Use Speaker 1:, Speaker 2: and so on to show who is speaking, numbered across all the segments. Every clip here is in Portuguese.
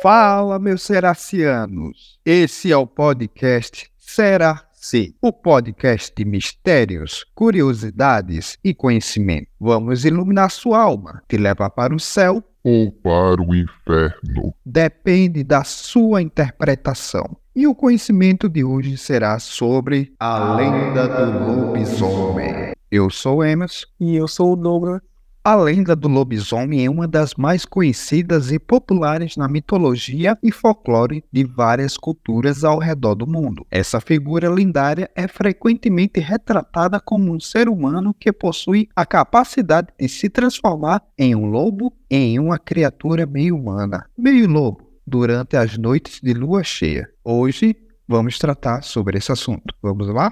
Speaker 1: Fala, meus seracianos! Esse é o podcast Será Se, o podcast de mistérios, curiosidades e conhecimento. Vamos iluminar sua alma, te levar para o céu
Speaker 2: ou para o inferno.
Speaker 1: Depende da sua interpretação. E o conhecimento de hoje será sobre a lenda do lobisomem. Eu sou Emerson.
Speaker 3: E eu sou o Douglas.
Speaker 1: A lenda do lobisomem é uma das mais conhecidas e populares na mitologia e folclore de várias culturas ao redor do mundo. Essa figura lendária é frequentemente retratada como um ser humano que possui a capacidade de se transformar em um lobo em uma criatura meio humana, meio lobo, durante as noites de lua cheia. Hoje vamos tratar sobre esse assunto. Vamos lá?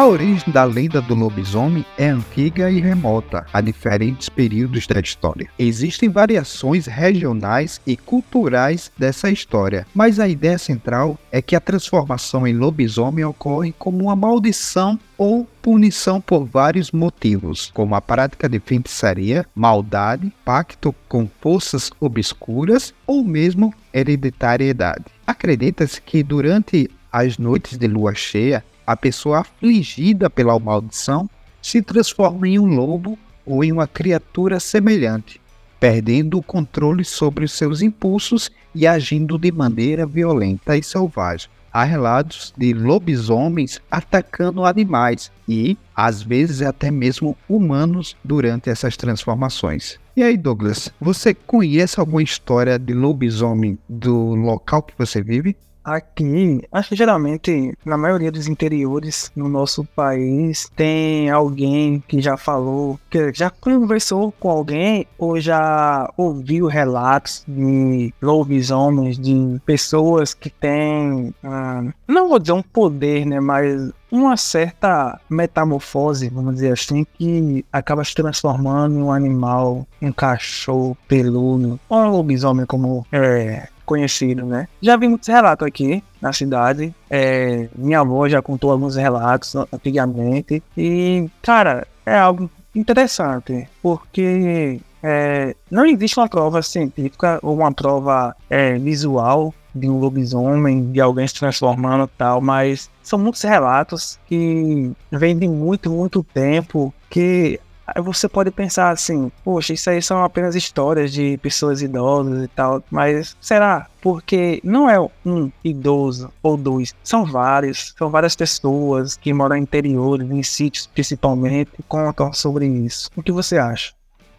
Speaker 1: A origem da lenda do lobisomem é antiga e remota a diferentes períodos da história. Existem variações regionais e culturais dessa história, mas a ideia central é que a transformação em lobisomem ocorre como uma maldição ou punição por vários motivos, como a prática de feitiçaria, maldade, pacto com forças obscuras ou mesmo hereditariedade. Acredita-se que durante as noites de lua cheia, a pessoa afligida pela maldição se transforma em um lobo ou em uma criatura semelhante, perdendo o controle sobre os seus impulsos e agindo de maneira violenta e selvagem. Há relatos de lobisomens atacando animais e, às vezes, até mesmo humanos durante essas transformações. E aí, Douglas, você conhece alguma história de lobisomem do local que você vive?
Speaker 3: Aqui, acho que geralmente, na maioria dos interiores no nosso país, tem alguém que já falou, que já conversou com alguém ou já ouviu relatos de lobisomens, de pessoas que têm, ah, não vou dizer um poder, né, mas uma certa metamorfose, vamos dizer assim, que acaba se transformando em um animal, um cachorro peludo, ou um lobisomem, como é, conhecido, né? Já vi muitos relatos aqui na cidade. É, minha avó já contou alguns relatos antigamente. E, cara, é algo interessante, porque é, não existe uma prova científica ou uma prova é, visual de um lobisomem, de alguém se transformando e tal, mas são muitos relatos que vêm de muito, muito tempo que você pode pensar assim, poxa, isso aí são apenas histórias de pessoas idosas e tal, mas será? Porque não é um idoso ou dois, são vários, são várias pessoas que moram em interiores, em sítios principalmente, contam sobre isso. O que você acha?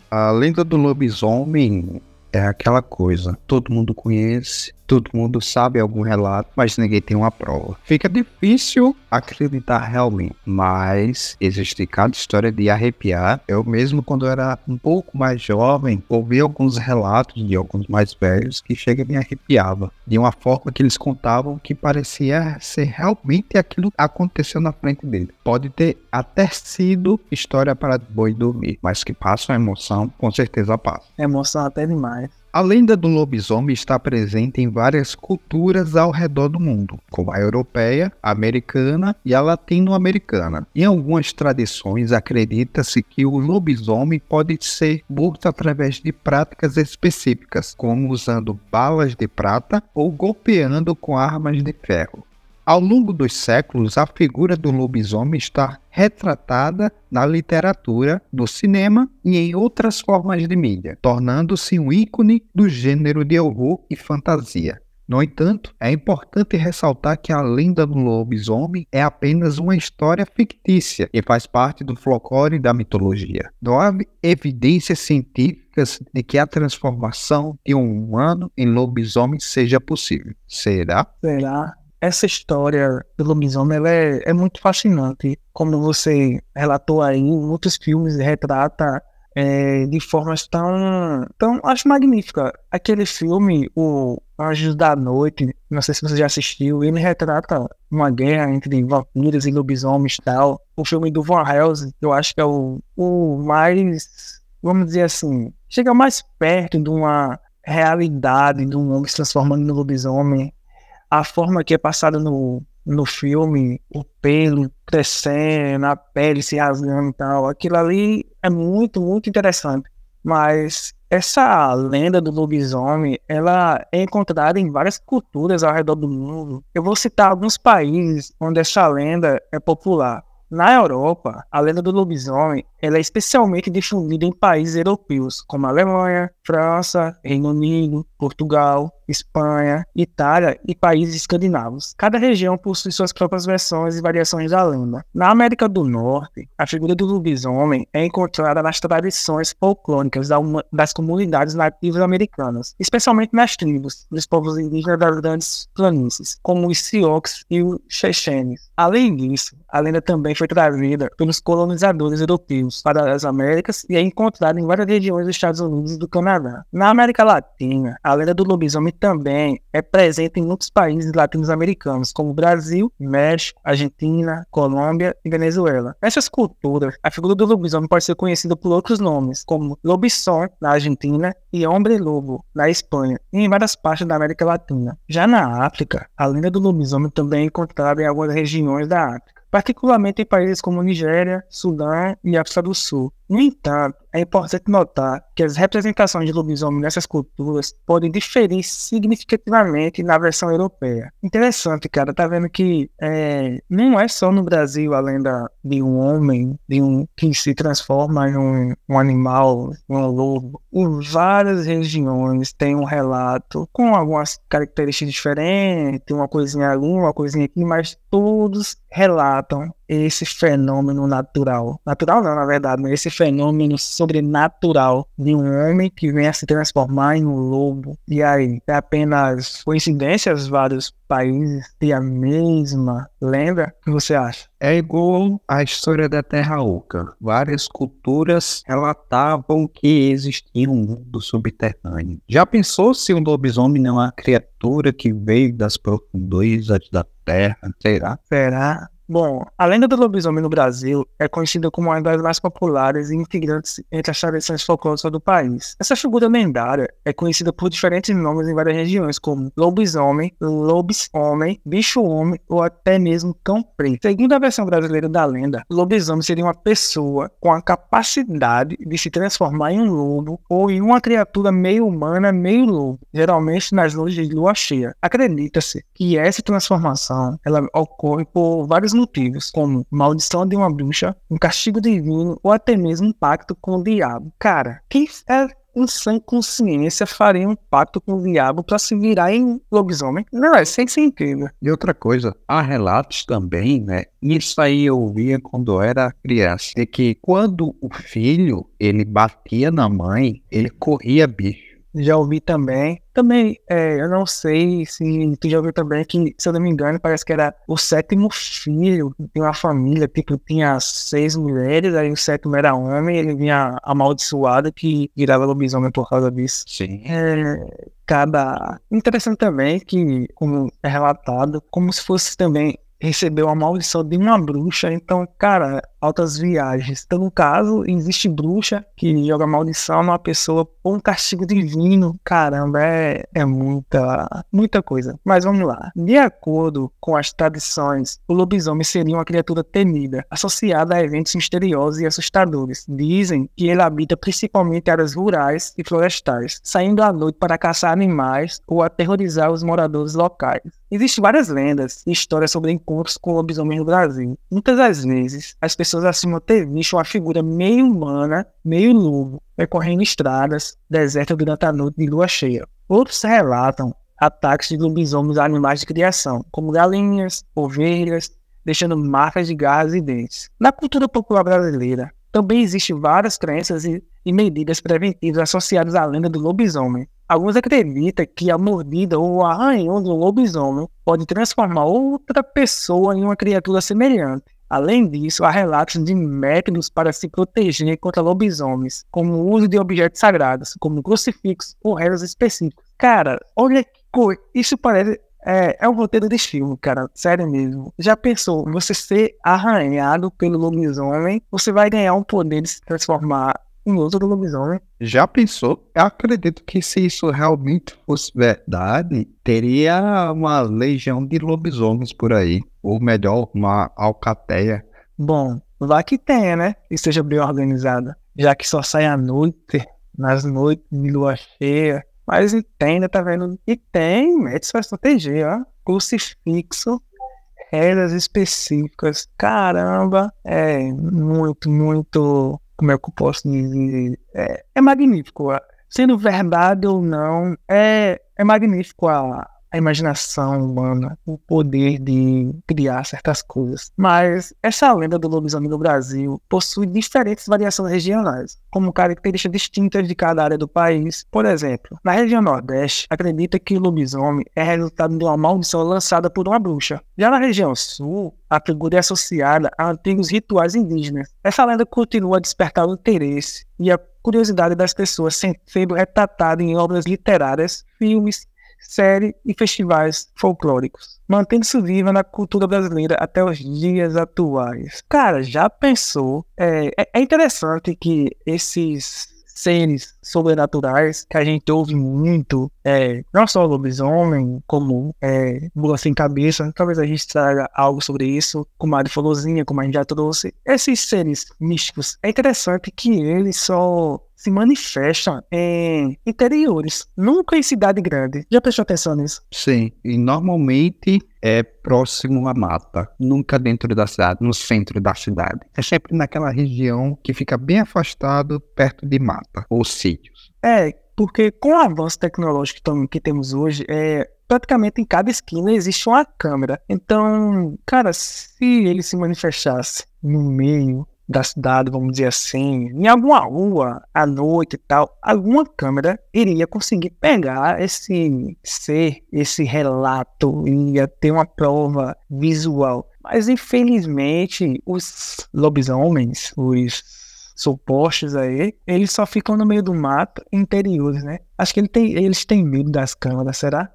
Speaker 1: A lenda do lobisomem é aquela coisa, todo mundo conhece, todo mundo sabe algum relato, mas ninguém tem uma prova. Fica difícil acreditar realmente, mas existe cada história de arrepiar. Eu mesmo, quando era um pouco mais jovem, ouvi alguns relatos de alguns mais velhos que chega e me arrepiava, de uma forma que eles contavam que parecia ser realmente aquilo que aconteceu na frente dele. Pode ter até sido história para boi dormir, mas que passa uma emoção, com certeza passa.
Speaker 3: Emoção até demais.
Speaker 1: A lenda do lobisomem está presente em várias culturas ao redor do mundo, como a europeia, a americana e a latino-americana. Em algumas tradições, acredita-se que o lobisomem pode ser morto através de práticas específicas, como usando balas de prata ou golpeando com armas de ferro. Ao longo dos séculos, a figura do lobisomem está retratada na literatura, no cinema e em outras formas de mídia, tornando-se um ícone do gênero de horror e fantasia. No entanto, é importante ressaltar que a lenda do lobisomem é apenas uma história fictícia e faz parte do folclore da mitologia. Não há evidências científicas de que a transformação de um humano em lobisomem seja possível. Será?
Speaker 3: Será? Essa história do lobisomem ela é, é, muito fascinante. Como você relatou aí, muitos filmes retrata é, de formas tão, tão, acho magnífica. Aquele filme, o Anjos da Noite, não sei se você já assistiu, ele retrata uma guerra entre vampiros e lobisomens e tal. O filme do Van Helsing, eu acho que é o, o mais, vamos dizer assim, chega mais perto de uma realidade de um homem se transformando no lobisomem a forma que é passada no, no filme, o pelo crescendo, a pele se rasgando e tal, aquilo ali é muito, muito interessante. Mas essa lenda do lobisomem, ela é encontrada em várias culturas ao redor do mundo. Eu vou citar alguns países onde essa lenda é popular. Na Europa, a lenda do lobisomem ela é especialmente difundida em países europeus, como Alemanha, França, Reino Unido, Portugal, Espanha, Itália e países escandinavos. Cada região possui suas próprias versões e variações da lenda. Na América do Norte, a figura do lobisomem é encontrada nas tradições folclóricas das comunidades nativas americanas, especialmente nas tribos dos povos indígenas das grandes planícies, como os Sioux e os Chechenes. Além disso, a lenda também foi trazida pelos colonizadores europeus para as Américas e é encontrada em várias regiões dos Estados Unidos e do Canadá. Na América Latina, a lenda do lobisomem também é presente em muitos países latino-americanos, como Brasil, México, Argentina, Colômbia e Venezuela. Nessas culturas, a figura do lobisomem pode ser conhecida por outros nomes, como lobisomem na Argentina e homem-lobo na Espanha e em várias partes da América Latina. Já na África, a lenda do lobisomem também é encontrada em algumas regiões da África particularmente em países como Nigéria, Sudão e África do Sul. No entanto, é importante notar que as representações de lobisomem nessas culturas podem diferir significativamente na versão europeia. Interessante, cara, tá vendo que é, não é só no Brasil a lenda de um homem, de um que se transforma em um, um animal, um lobo. Em várias regiões tem um relato com algumas características diferentes, uma coisinha ali, uma coisinha aqui, mas todos relatam esse fenômeno natural. Natural não, na verdade, mas esse fenômeno sobrenatural de um homem que vem a se transformar em um lobo. E aí, é apenas coincidência os vários países têm a mesma lenda? O que você acha?
Speaker 1: É igual a história da Terra Oca. Várias culturas relatavam que existia um mundo subterrâneo. Já pensou se um lobisomem não é uma criatura que veio das profundezas da Terra? Será?
Speaker 3: Será? Bom, a lenda do lobisomem no Brasil é conhecida como uma das mais populares e integrantes entre as tradições folclóricas do país. Essa figura lendária é conhecida por diferentes nomes em várias regiões, como lobisomem, lobisomem, bicho-homem ou até mesmo cão preto. Segundo a versão brasileira da lenda, o lobisomem seria uma pessoa com a capacidade de se transformar em um lobo ou em uma criatura meio humana, meio lobo, geralmente nas noites de lua cheia. Acredita-se que essa transformação ela ocorre por vários motivos, como maldição de uma bruxa, um castigo divino ou até mesmo um pacto com o diabo. Cara, quem é em sã consciência faria um pacto com o diabo para se virar em lobisomem? Não, é sem sentido.
Speaker 1: E outra coisa, há relatos também, né? Isso aí eu ouvia quando era criança, de que quando o filho ele batia na mãe, ele corria bicho
Speaker 3: já ouvi também. Também, é, eu não sei se tu já ouviu também que, se eu não me engano, parece que era o sétimo filho de uma família, tipo, tinha seis mulheres, aí o sétimo era homem, ele vinha amaldiçoado que virava lobisomem por causa disso.
Speaker 1: Sim.
Speaker 3: É, cada... Interessante também que, como é relatado, como se fosse também recebeu a maldição de uma bruxa, então, cara, altas viagens. Então, no caso, existe bruxa que joga maldição numa pessoa por um castigo divino. Caramba, é, é muita, muita coisa. Mas vamos lá. De acordo com as tradições, o lobisomem seria uma criatura temida, associada a eventos misteriosos e assustadores. Dizem que ele habita principalmente áreas rurais e florestais, saindo à noite para caçar animais ou aterrorizar os moradores locais. Existem várias lendas e histórias sobre encontros com lobisomens no Brasil. Muitas das vezes, as pessoas pessoas acima ter visto uma figura meio humana, meio lobo, percorrendo estradas desertas durante a noite de lua cheia. Outros relatam ataques de lobisomens a animais de criação, como galinhas, ovelhas, deixando marcas de garras e dentes. Na cultura popular brasileira, também existem várias crenças e, e medidas preventivas associadas à lenda do lobisomem. Alguns acreditam que a mordida ou o arranhão do lobisomem pode transformar outra pessoa em uma criatura semelhante. Além disso, há relatos de métodos para se proteger contra lobisomens, como o uso de objetos sagrados, como crucifixos ou rezas específicos. Cara, olha que coisa. Isso parece. É, é um roteiro de filme, cara. Sério mesmo. Já pensou, você ser arranhado pelo lobisomem, você vai ganhar um poder de se transformar em uso do lobisomem.
Speaker 1: Já pensou? Eu acredito que se isso realmente fosse verdade, teria uma legião de lobisomens por aí. Ou melhor, uma alcateia.
Speaker 3: Bom, lá que tenha, né? E seja bem organizada. Já que só sai à noite, nas noites de lua cheia. Mas entenda, tá vendo? E tem médicos para proteger, ó. Crucifixo, regras específicas. Caramba, é muito, muito. Como é que eu posso dizer? É, é magnífico. Sendo verdade ou não, é, é magnífico a, a imaginação humana, o poder de criar certas coisas. Mas essa lenda do lobisomem no Brasil possui diferentes variações regionais, como características distintas de cada área do país. Por exemplo, na região Nordeste, acredita que o lobisomem é resultado de uma maldição lançada por uma bruxa. Já na região Sul, a figura é associada a antigos rituais indígenas. Essa lenda continua a despertar o interesse e a curiosidade das pessoas sendo retratada em obras literárias, filmes série e festivais folclóricos, mantendo-se viva na cultura brasileira até os dias atuais. Cara, já pensou? É, é, é interessante que esses seres sobrenaturais que a gente ouve muito, é, não só lobisomem, como é, Sem Cabeça, talvez a gente traga algo sobre isso, como a Folozinha, como a gente já trouxe. Esses seres místicos, é interessante que eles só se manifestam em interiores, nunca em cidade grande. Já prestou atenção nisso?
Speaker 1: Sim, e normalmente é próximo à mata, nunca dentro da cidade, no centro da cidade. É sempre naquela região que fica bem afastado, perto de mata ou sítios.
Speaker 3: É, porque com o avanço tecnológico que temos hoje, é, praticamente em cada esquina existe uma câmera. Então, cara, se ele se manifestasse no meio da cidade, vamos dizer assim, em alguma rua à noite e tal, alguma câmera iria conseguir pegar esse ser, esse relato, ia ter uma prova visual. Mas infelizmente, os lobisomens, os supostos aí, eles só ficam no meio do mato interiores, né? Acho que ele tem, eles têm medo das câmeras, será?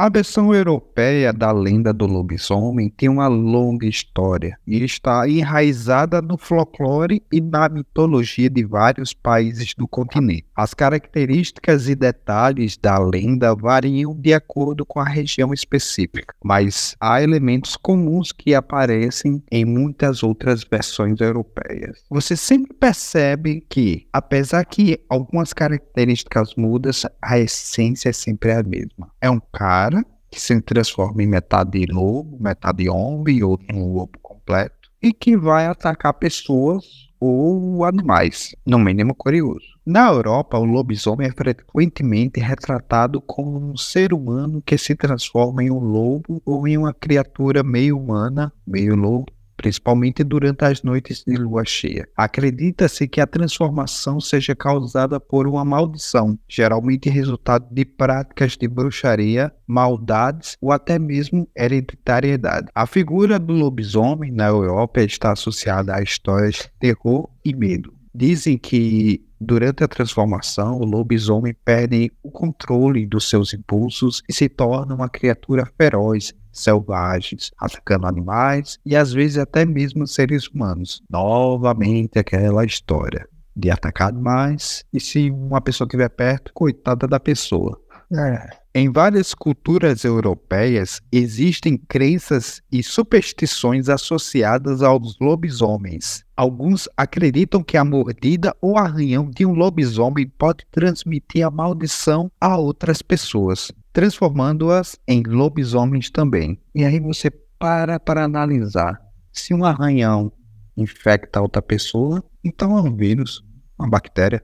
Speaker 1: A versão europeia da lenda do lobisomem tem uma longa história e está enraizada no folclore e na mitologia de vários países do continente. As características e detalhes da lenda variam de acordo com a região específica, mas há elementos comuns que aparecem em muitas outras versões europeias. Você sempre percebe que, apesar que algumas características mudam, a essência é sempre a mesma. É um cara cara que se transforma em metade lobo, metade homem ou um lobo completo e que vai atacar pessoas ou animais, no mínimo curioso. Na Europa, o lobisomem é frequentemente retratado como um ser humano que se transforma em um lobo ou em uma criatura meio humana, meio lobo, principalmente durante as noites de lua cheia. Acredita-se que a transformação seja causada por uma maldição, geralmente resultado de práticas de bruxaria, maldades ou até mesmo hereditariedade. A figura do lobisomem na Europa está associada a histórias de terror e medo. Dizem que durante a transformação, o lobisomem perde o controle dos seus impulsos e se torna uma criatura feroz, selvagens, atacando animais e às vezes até mesmo seres humanos. Novamente aquela história de atacar animais e se uma pessoa estiver perto, coitada da pessoa. É. Em várias culturas europeias existem crenças e superstições associadas aos lobisomens. Alguns acreditam que a mordida ou arranhão de um lobisomem pode transmitir a maldição a outras pessoas transformando-as em lobisomens também. E aí você para para analisar. Se um arranhão infecta outra pessoa, então é um vírus, uma bactéria.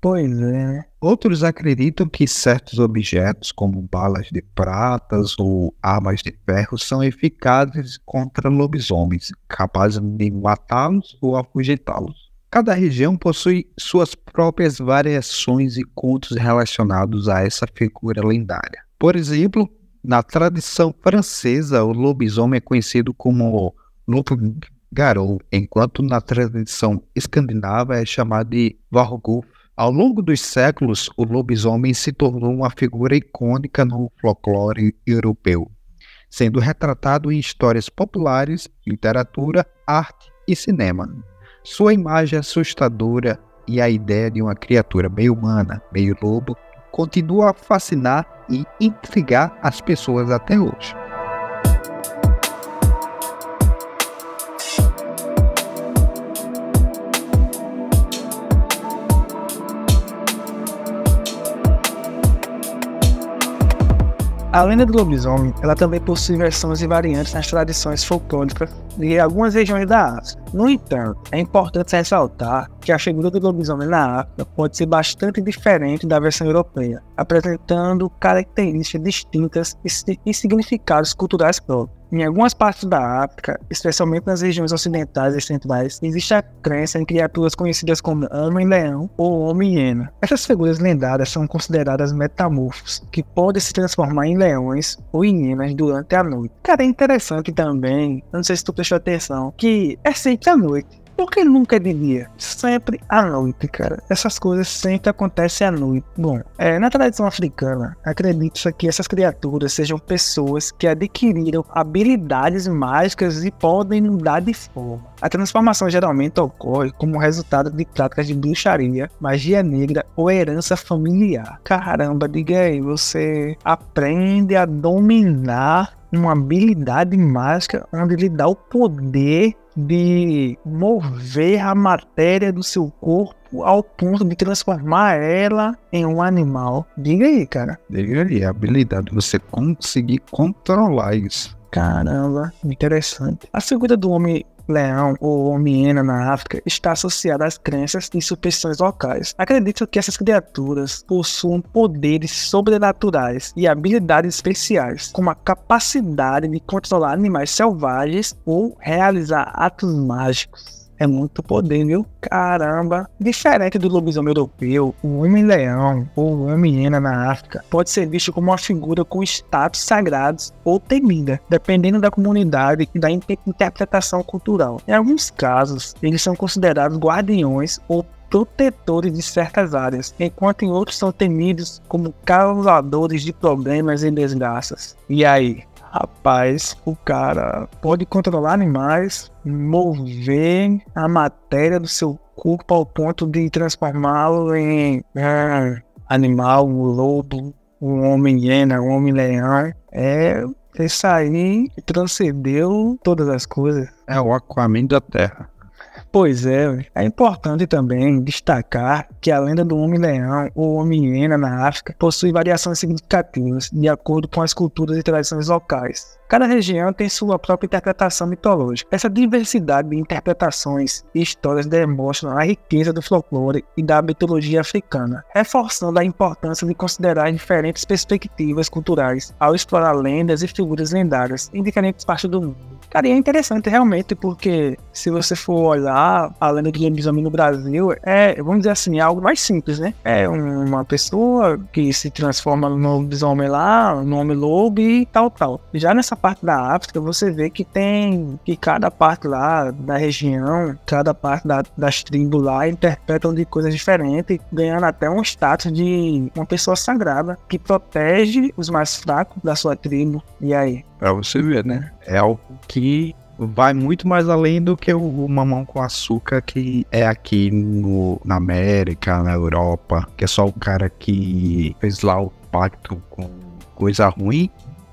Speaker 3: Pois é.
Speaker 1: Outros acreditam que certos objetos, como balas de pratas ou armas de ferro, são eficazes contra lobisomens, capazes de matá-los ou afugentá-los. Cada região possui suas próprias variações e contos relacionados a essa figura lendária. Por exemplo, na tradição francesa, o lobisomem é conhecido como loup-garou, enquanto na tradição escandinava é chamado de vargulf. Ao longo dos séculos, o lobisomem se tornou uma figura icônica no folclore europeu, sendo retratado em histórias populares, literatura, arte e cinema. Sua imagem assustadora e a ideia de uma criatura meio humana, meio lobo, continua a fascinar e intrigar as pessoas até hoje.
Speaker 3: A lenda do lobisomem, ela também possui versões e variantes nas tradições folclóricas de algumas regiões da África. No entanto, é importante ressaltar que a figura do lobisomem na África pode ser bastante diferente da versão europeia, apresentando características distintas e significados culturais próprios. Em algumas partes da África, especialmente nas regiões ocidentais e centrais, existe a crença em criaturas conhecidas como Homem-Leão ou Homem-Hiena. Essas figuras lendárias são consideradas metamorfos, que podem se transformar em leões ou hienas durante a noite. Cara, é interessante também, não sei se tu prestou atenção, que é sempre à noite. Porque nunca é de dia? Sempre à noite, cara. Essas coisas sempre acontecem à noite. Bom, é, na tradição africana, acredita-se que essas criaturas sejam pessoas que adquiriram habilidades mágicas e podem mudar de forma. A transformação geralmente ocorre como resultado de práticas de bruxaria, magia negra ou herança familiar. Caramba, diga aí, você aprende a dominar uma habilidade mágica onde lhe dá o poder de mover a matéria do seu corpo ao ponto de transformar ela em um animal. Diga aí, cara.
Speaker 1: Diga aí, a habilidade de você conseguir controlar isso.
Speaker 3: Caramba, interessante. A figura do homem leão ou homem-hiena na África está associada às crenças e superstições locais. Acredito que essas criaturas possuem poderes sobrenaturais e habilidades especiais, como a capacidade de controlar animais selvagens ou realizar atos mágicos. É muito poder, viu? Caramba! Diferente do lobisomem europeu, o Homem-Leão ou Homem-Hiena na África pode ser visto como uma figura com status sagrados ou temida, dependendo da comunidade e da interpretação cultural. Em alguns casos, eles são considerados guardiões ou protetores de certas áreas, enquanto em outros são temidos como causadores de problemas e desgraças. E aí, Rapaz, o cara pode controlar animais, mover a matéria do seu corpo ao ponto de transformá-lo em é, animal, um lobo, um homem-hiena, um homem-leão. É, isso aí transcendeu todas as coisas.
Speaker 1: É o Aquaman da Terra.
Speaker 3: Pois é, é importante também destacar que a lenda do Homem-Leão ou Homem-Hiena na África possui variações significativas de acordo com as culturas e tradições locais. Cada região tem sua própria interpretação mitológica. Essa diversidade de interpretações e histórias demonstram a riqueza do folclore e da mitologia africana, reforçando a importância de considerar diferentes perspectivas culturais ao explorar lendas e figuras lendárias em diferentes partes do mundo. Cara, e é interessante realmente porque se você for olhar a lenda do lobisomem no Brasil, é, vamos dizer assim, é algo mais simples, né? É uma pessoa que se transforma no lobisomem lá, no homem lobo e tal, tal. Já nessa parte da África, você vê que tem que cada parte lá da região, cada parte da, das tribos lá interpretam de coisas diferentes, ganhando até um status de uma pessoa sagrada que protege os mais fracos da sua tribo. E aí?
Speaker 1: Pra você ver, né? É algo que vai muito mais além do que o, mamão com açúcar que é aqui no, na América, na Europa, que é só o cara que fez lá o pacto com coisa ruim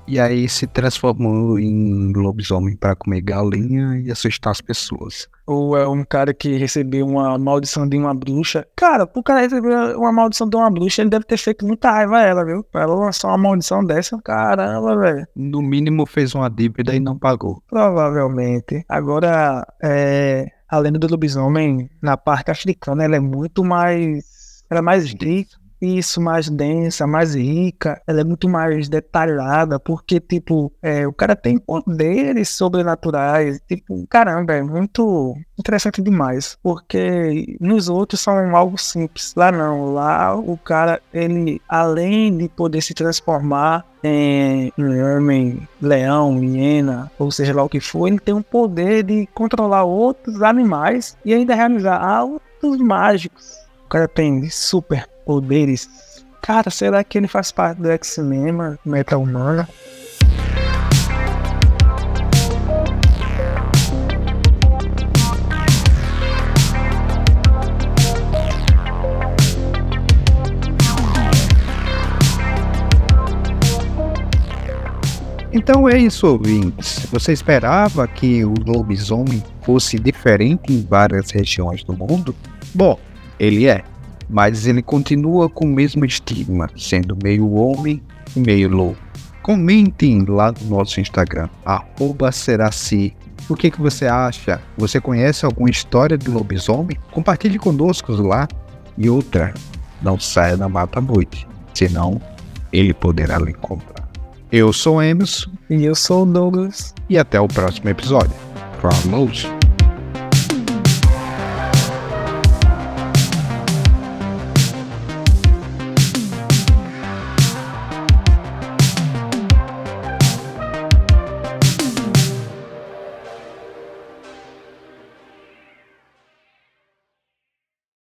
Speaker 1: e aí se transformou em lobisomem para comer galinha e assustar as pessoas.
Speaker 3: Ou é um cara que recebeu uma maldição de uma bruxa. Cara, o cara receber uma maldição de uma bruxa, ele deve ter feito muita raiva a ela, viu? Ela lançar uma maldição dessa, caramba, velho.
Speaker 1: No mínimo fez uma dívida e não pagou.
Speaker 3: Provavelmente. Agora, é, a lenda do lobisomem, na parte africana, ela é muito mais. Ela é mais rica isso, mais densa, mais rica, ela é muito mais detalhada, porque, tipo, é, o cara tem poderes sobrenaturais, tipo, caramba, é muito interessante demais, porque nos outros são algo simples, lá não, lá o cara, ele, além de poder se transformar em homem, leão, hiena, ou seja lá o que for, ele tem o poder de controlar outros animais e ainda realizar atos mágicos. O cara tem super poderes. Cara, será que ele faz parte do X-Men, Meta Humana?
Speaker 1: Então é isso, ouvintes. Você esperava que o lobisomem fosse diferente em várias regiões do mundo? Bom, ele é mas ele continua com o mesmo estigma, sendo meio homem e meio lobo. Comentem lá no nosso Instagram, arroba Seraci. O que, que você acha? Você conhece alguma história do lobisomem? Compartilhe conosco lá. E outra, não saia da mata à noite, senão ele poderá lhe encontrar. Eu sou Emerson.
Speaker 3: E eu sou o Douglas.
Speaker 1: E até o próximo episódio. Falou!